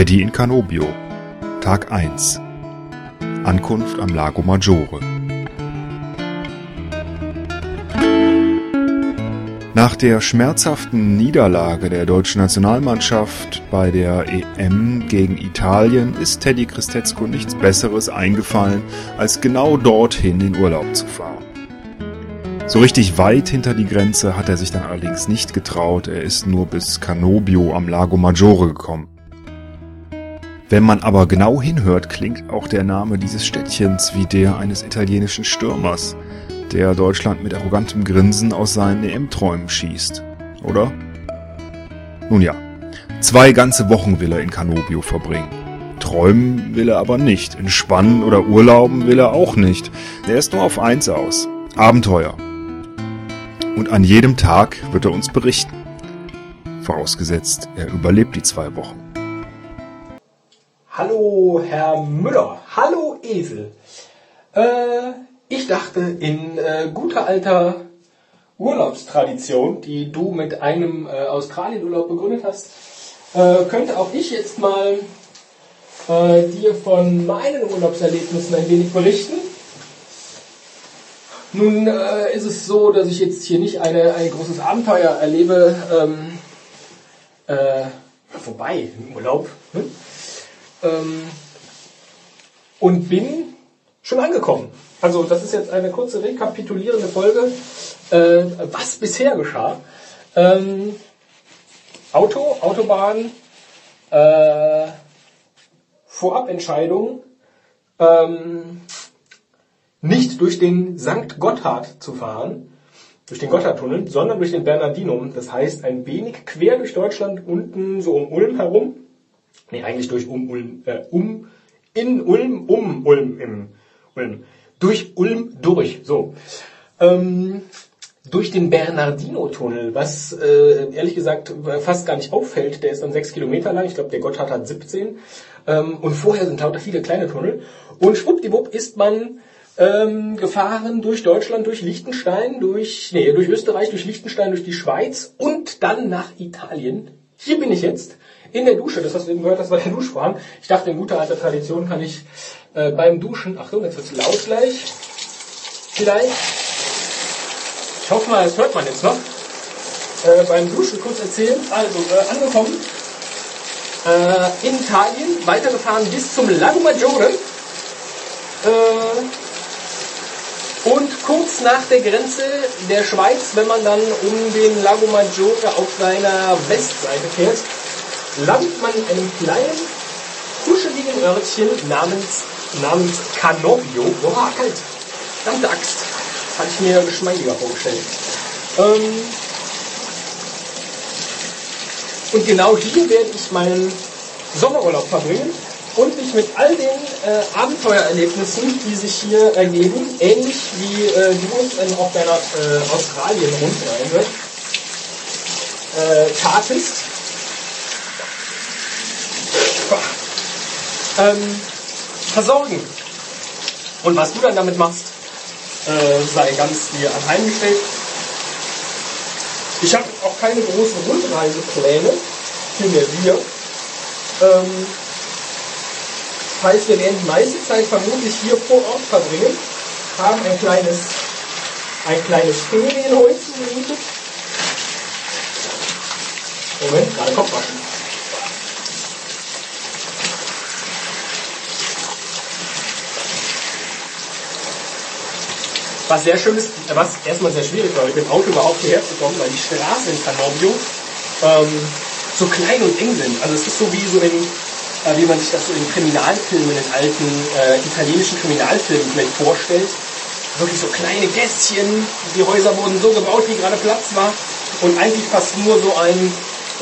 Teddy in Canobio. Tag 1. Ankunft am Lago Maggiore. Nach der schmerzhaften Niederlage der deutschen Nationalmannschaft bei der EM gegen Italien ist Teddy Christetzko nichts Besseres eingefallen, als genau dorthin in Urlaub zu fahren. So richtig weit hinter die Grenze hat er sich dann allerdings nicht getraut, er ist nur bis Canobio am Lago Maggiore gekommen. Wenn man aber genau hinhört, klingt auch der Name dieses Städtchens wie der eines italienischen Stürmers, der Deutschland mit arrogantem Grinsen aus seinen EM-Träumen schießt, oder? Nun ja, zwei ganze Wochen will er in Canobio verbringen. Träumen will er aber nicht, entspannen oder urlauben will er auch nicht. Er ist nur auf eins aus. Abenteuer. Und an jedem Tag wird er uns berichten. Vorausgesetzt, er überlebt die zwei Wochen. Hallo, Herr Müller. Hallo, Esel. Äh, ich dachte, in äh, guter alter Urlaubstradition, die du mit einem äh, Australienurlaub begründet hast, äh, könnte auch ich jetzt mal äh, dir von meinen Urlaubserlebnissen ein wenig berichten. Nun äh, ist es so, dass ich jetzt hier nicht eine, ein großes Abenteuer erlebe. Ähm, äh, vorbei, im Urlaub. Ne? Ähm, und bin schon angekommen. Also das ist jetzt eine kurze rekapitulierende Folge, äh, was bisher geschah. Ähm, Auto, Autobahn, äh, Vorabentscheidung, ähm, nicht durch den St. Gotthard zu fahren, durch den Gotthardtunnel, sondern durch den Bernardinum. Das heißt, ein wenig quer durch Deutschland, unten so um Ulm herum. Nee, eigentlich durch um Ulm, äh, um, in Ulm, um Ulm, im Ulm. Durch Ulm durch, so. Ähm, durch den Bernardino-Tunnel, was äh, ehrlich gesagt fast gar nicht auffällt. Der ist dann sechs Kilometer lang. Ich glaube, der Gotthard hat 17. Ähm, und vorher sind lauter viele kleine Tunnel. Und schwuppdiwupp ist man ähm, gefahren durch Deutschland, durch Liechtenstein, durch, nee, durch Österreich, durch Liechtenstein, durch die Schweiz und dann nach Italien. Hier bin ich jetzt in der Dusche. Das hast du eben gehört, das war der Duschvorhang. Ich dachte, in guter alter Tradition kann ich äh, beim Duschen, Achtung, jetzt wird's laut gleich. Vielleicht. Ich hoffe mal, das hört man jetzt noch. Äh, beim Duschen kurz erzählen. Also, äh, angekommen äh, in Italien, weitergefahren bis zum Lago Maggiore. Und kurz nach der Grenze der Schweiz, wenn man dann um den Lago Maggiore auf seiner Westseite fährt, landet man in einem kleinen, kuscheligen Örtchen namens, namens Canovio. Boah, kalt. Verdammte Axt. Hatte ich mir geschmeidiger vorgestellt. Ähm und genau hier werde ich meinen Sommerurlaub verbringen und mich mit all den äh, Abenteuererlebnissen, die sich hier ergeben, ähnlich wie äh, du es in, auf deiner äh, Australien-Rundreise äh, tatest, ähm, versorgen. Und was du dann damit machst, äh, sei ganz dir anheimgestellt. Ich habe auch keine großen Rundreisepläne, vielmehr wir. Ähm, das heißt, wir werden die meiste Zeit vermutlich hier vor Ort verbringen, haben ein kleines, ein kleines Ferienhäuschen gemietet. Moment, gerade Kopfwaschen. Was sehr schön ist, was erstmal sehr schwierig war, mit dem Auto überhaupt hierher zu kommen, weil die Straßen in Canobbio ähm, so klein und eng sind. Also es ist so wie so in, äh, wie man sich das so in Kriminalfilmen, in alten äh, italienischen Kriminalfilmen vielleicht vorstellt. Wirklich so kleine Gässchen, die Häuser wurden so gebaut, wie gerade Platz war. Und eigentlich passt nur so ein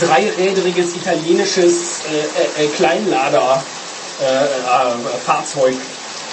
dreirädriges italienisches äh, äh, Kleinlader-Fahrzeug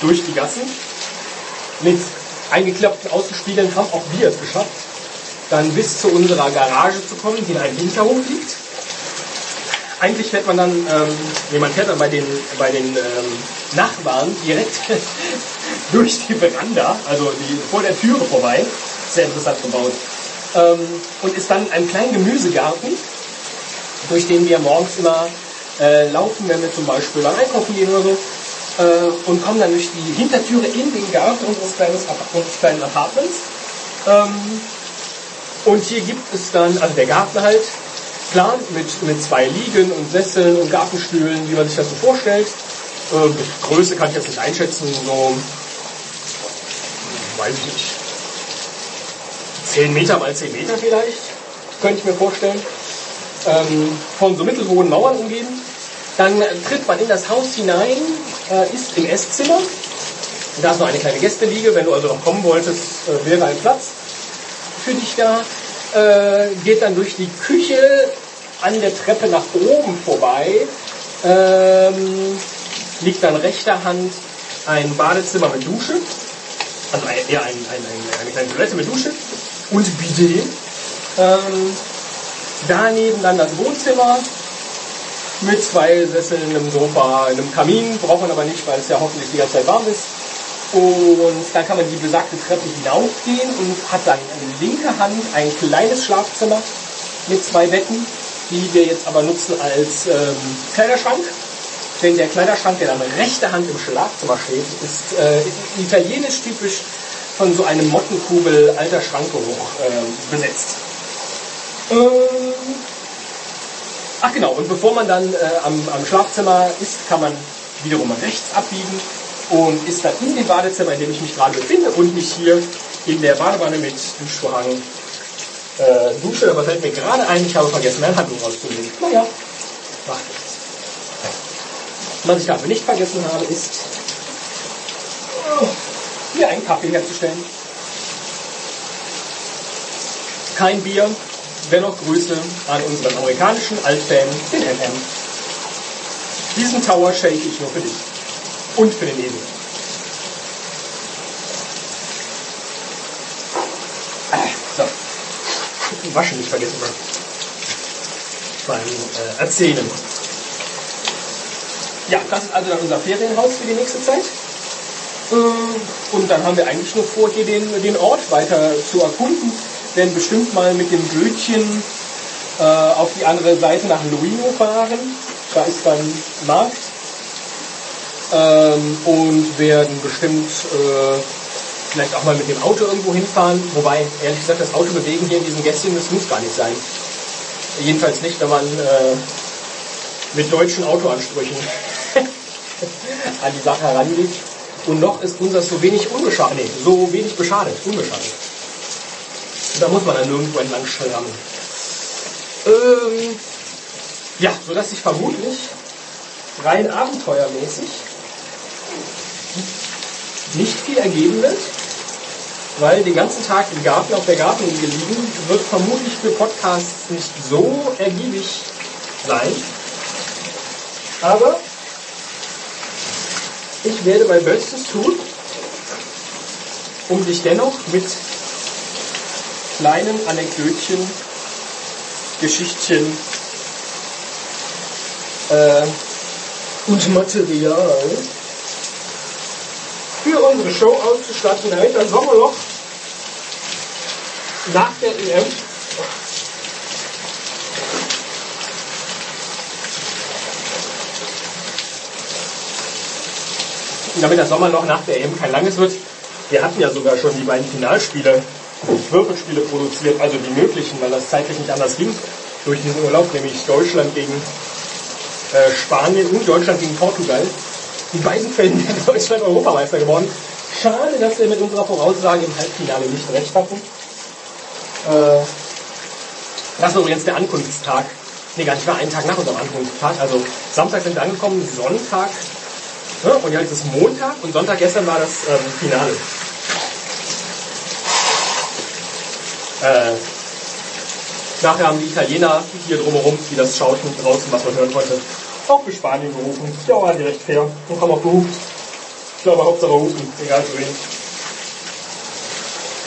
durch die Gassen. Mit eingeklappten Außenspiegeln haben auch wir es geschafft, dann bis zu unserer Garage zu kommen, die in einem Hinterhof liegt. Eigentlich fährt man dann, ähm, nee, man fährt dann bei den, bei den ähm, Nachbarn direkt durch die Veranda, also die, vor der Türe vorbei. Sehr interessant gebaut. Ähm, und ist dann ein kleiner Gemüsegarten, durch den wir morgens immer äh, laufen, wenn wir zum Beispiel beim Einkaufen gehen oder so, äh, und kommen dann durch die Hintertüre in den Garten unseres, kleines, unseres kleinen Apartments. Ähm, und hier gibt es dann, also der Garten halt, klar, mit, mit zwei Liegen und Sesseln und Gartenstühlen, wie man sich das so vorstellt. Äh, Größe kann ich jetzt nicht einschätzen, so, weiß ich nicht, 10 Meter mal 10 Meter vielleicht, könnte ich mir vorstellen. Ähm, von so mittelhohen Mauern umgeben. Dann tritt man in das Haus hinein, äh, ist im Esszimmer. Da ist noch eine kleine Gästeliege, wenn du also noch kommen wolltest, äh, wäre ein Platz für dich da. Äh, geht dann durch die Küche an der Treppe nach oben vorbei. Ähm, liegt dann rechter Hand ein Badezimmer mit Dusche. Also eher ein, ein, ein, eine kleine Toilette mit Dusche und Bidet. Ähm, daneben dann das Wohnzimmer mit zwei Sesseln, einem Sofa, einem Kamin. Braucht man aber nicht, weil es ja hoffentlich die ganze Zeit warm ist. Und dann kann man die besagte Treppe hinaufgehen und hat dann in linker Hand ein kleines Schlafzimmer mit zwei Betten, die wir jetzt aber nutzen als ähm, Kleiderschrank. Denn der Kleiderschrank, der dann rechter Hand im Schlafzimmer steht, ist äh, italienisch typisch von so einem Mottenkugel alter Schrankgeruch äh, besetzt. Ähm Ach genau, und bevor man dann äh, am, am Schlafzimmer ist, kann man wiederum rechts abbiegen und ist dann in dem Badezimmer, in dem ich mich gerade befinde und mich hier in der Badewanne mit Duschvorhang äh, dusche. Aber fällt mir gerade ein, ich habe vergessen, mein Handtuch rauszulegen. Naja, macht nichts. Was ich dafür nicht vergessen habe, ist hier einen Kaffee herzustellen. Kein Bier, dennoch Grüße an unseren amerikanischen Altfan, den MM. Diesen Tower shake ich nur für dich. Und für den Esel. So. Waschen nicht vergessen beim äh, Erzählen. Ja, das ist also dann unser Ferienhaus für die nächste Zeit. Äh, und dann haben wir eigentlich nur vor, hier den, den Ort weiter zu erkunden. Denn bestimmt mal mit dem Bötchen äh, auf die andere Seite nach Luino fahren. Da ist dann Markt. Ähm, und werden bestimmt äh, vielleicht auch mal mit dem Auto irgendwo hinfahren. Wobei, ehrlich gesagt, das Auto bewegen hier in diesem Gässchen, das muss gar nicht sein. Jedenfalls nicht, wenn man äh, mit deutschen Autoansprüchen an die Sache herangeht. Und noch ist unser so wenig unbeschadet, nee, so wenig beschadet, unbeschadet. Da muss man dann nirgendwo entlang schrammen. Ähm, ja, sodass ich vermutlich rein abenteuermäßig nicht viel ergeben wird, weil den ganzen Tag im Garten auf der Gartenliege liegen, wird vermutlich für Podcasts nicht so ergiebig sein. Aber ich werde mein Bestes tun, um dich dennoch mit kleinen Anekdötchen, Geschichtchen äh, und Material unsere Show auszustatten, damit das Sommerloch nach der EM damit das Sommerloch nach der EM kein langes wird. Wir hatten ja sogar schon die beiden Finalspiele, Würfelspiele produziert, also die möglichen, weil das zeitlich nicht anders ging, durch diesen Urlaub, nämlich Deutschland gegen äh, Spanien und Deutschland gegen Portugal. In beiden Fällen wäre Deutschland Europameister geworden. Schade, dass wir mit unserer Voraussage im Halbfinale nicht recht hatten. Äh, das ist übrigens der Ankunftstag. Nee, gar nicht mehr einen Tag nach unserem Ankunftstag. Also Samstag sind wir angekommen, Sonntag Ne? Und jetzt ist Montag und Sonntag gestern war das ähm, Finale. Äh, nachher haben die Italiener hier drumherum, die das schauten, draußen, was man hören konnte, auch für Spanien gerufen. Ja, war die recht fair und haben auch gerufen. Ich glaube, Hauptsache rufen, egal für wen.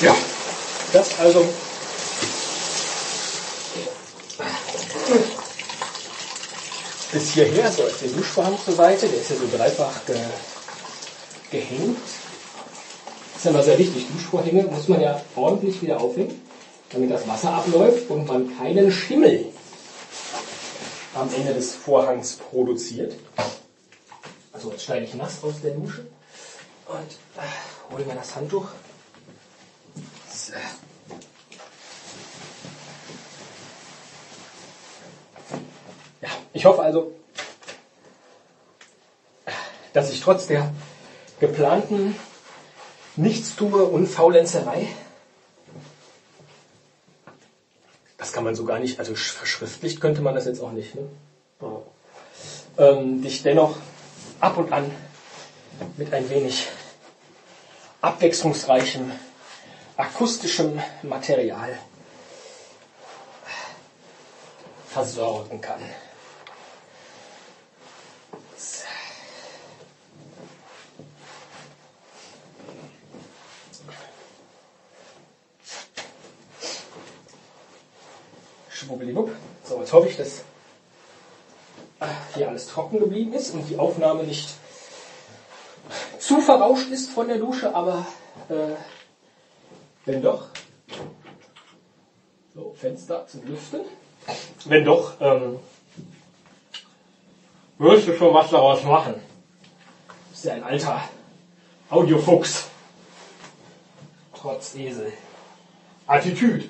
Ja, das also bis hierher, so ist der Duschvorhang zur Seite, der ist ja so dreifach ge gehängt. Das ist ja immer sehr wichtig, Duschvorhänge muss man ja ordentlich wieder aufhängen, damit das Wasser abläuft und man keinen Schimmel am Ende des Vorhangs produziert. Also jetzt steige ich nass aus der Dusche und äh, hole mir das Handtuch. So. Ja, ich hoffe also, dass ich trotz der geplanten Nichtstue und Faulenzerei, das kann man so gar nicht, also verschriftlicht könnte man das jetzt auch nicht, ne? ähm, dich dennoch ab und an mit ein wenig abwechslungsreichem akustischem Material versorgen kann. Schwubbeliwupp. So, jetzt hoffe ich, dass hier alles trocken geblieben ist und die Aufnahme nicht zu verrauscht ist von der Dusche, aber äh, wenn doch, so, Fenster zum Lüften, wenn doch, ähm, wirst du schon was daraus machen. Du bist ja ein alter Audiofuchs. Trotz Esel. Attitüde.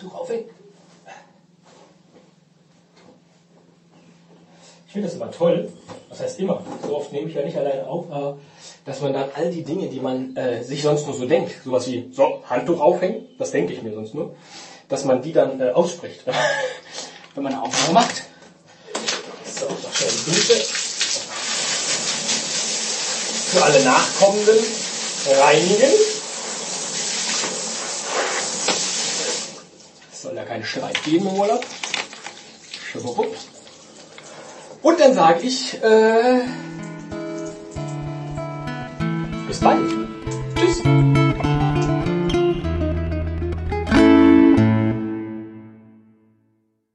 Tuch aufhängen. Ich finde das immer toll, das heißt immer, so oft nehme ich ja nicht alleine auf, aber dass man dann all die Dinge, die man äh, sich sonst nur so denkt, sowas wie, so, Handtuch aufhängen, das denke ich mir sonst nur, dass man die dann äh, ausspricht, wenn man eine Aufnahme macht. So, noch schnell die Dusche. Für alle Nachkommenden reinigen. Es soll ja kein Streit geben im Urlaub. Schwupp. Und dann sage ich, äh, bis bald.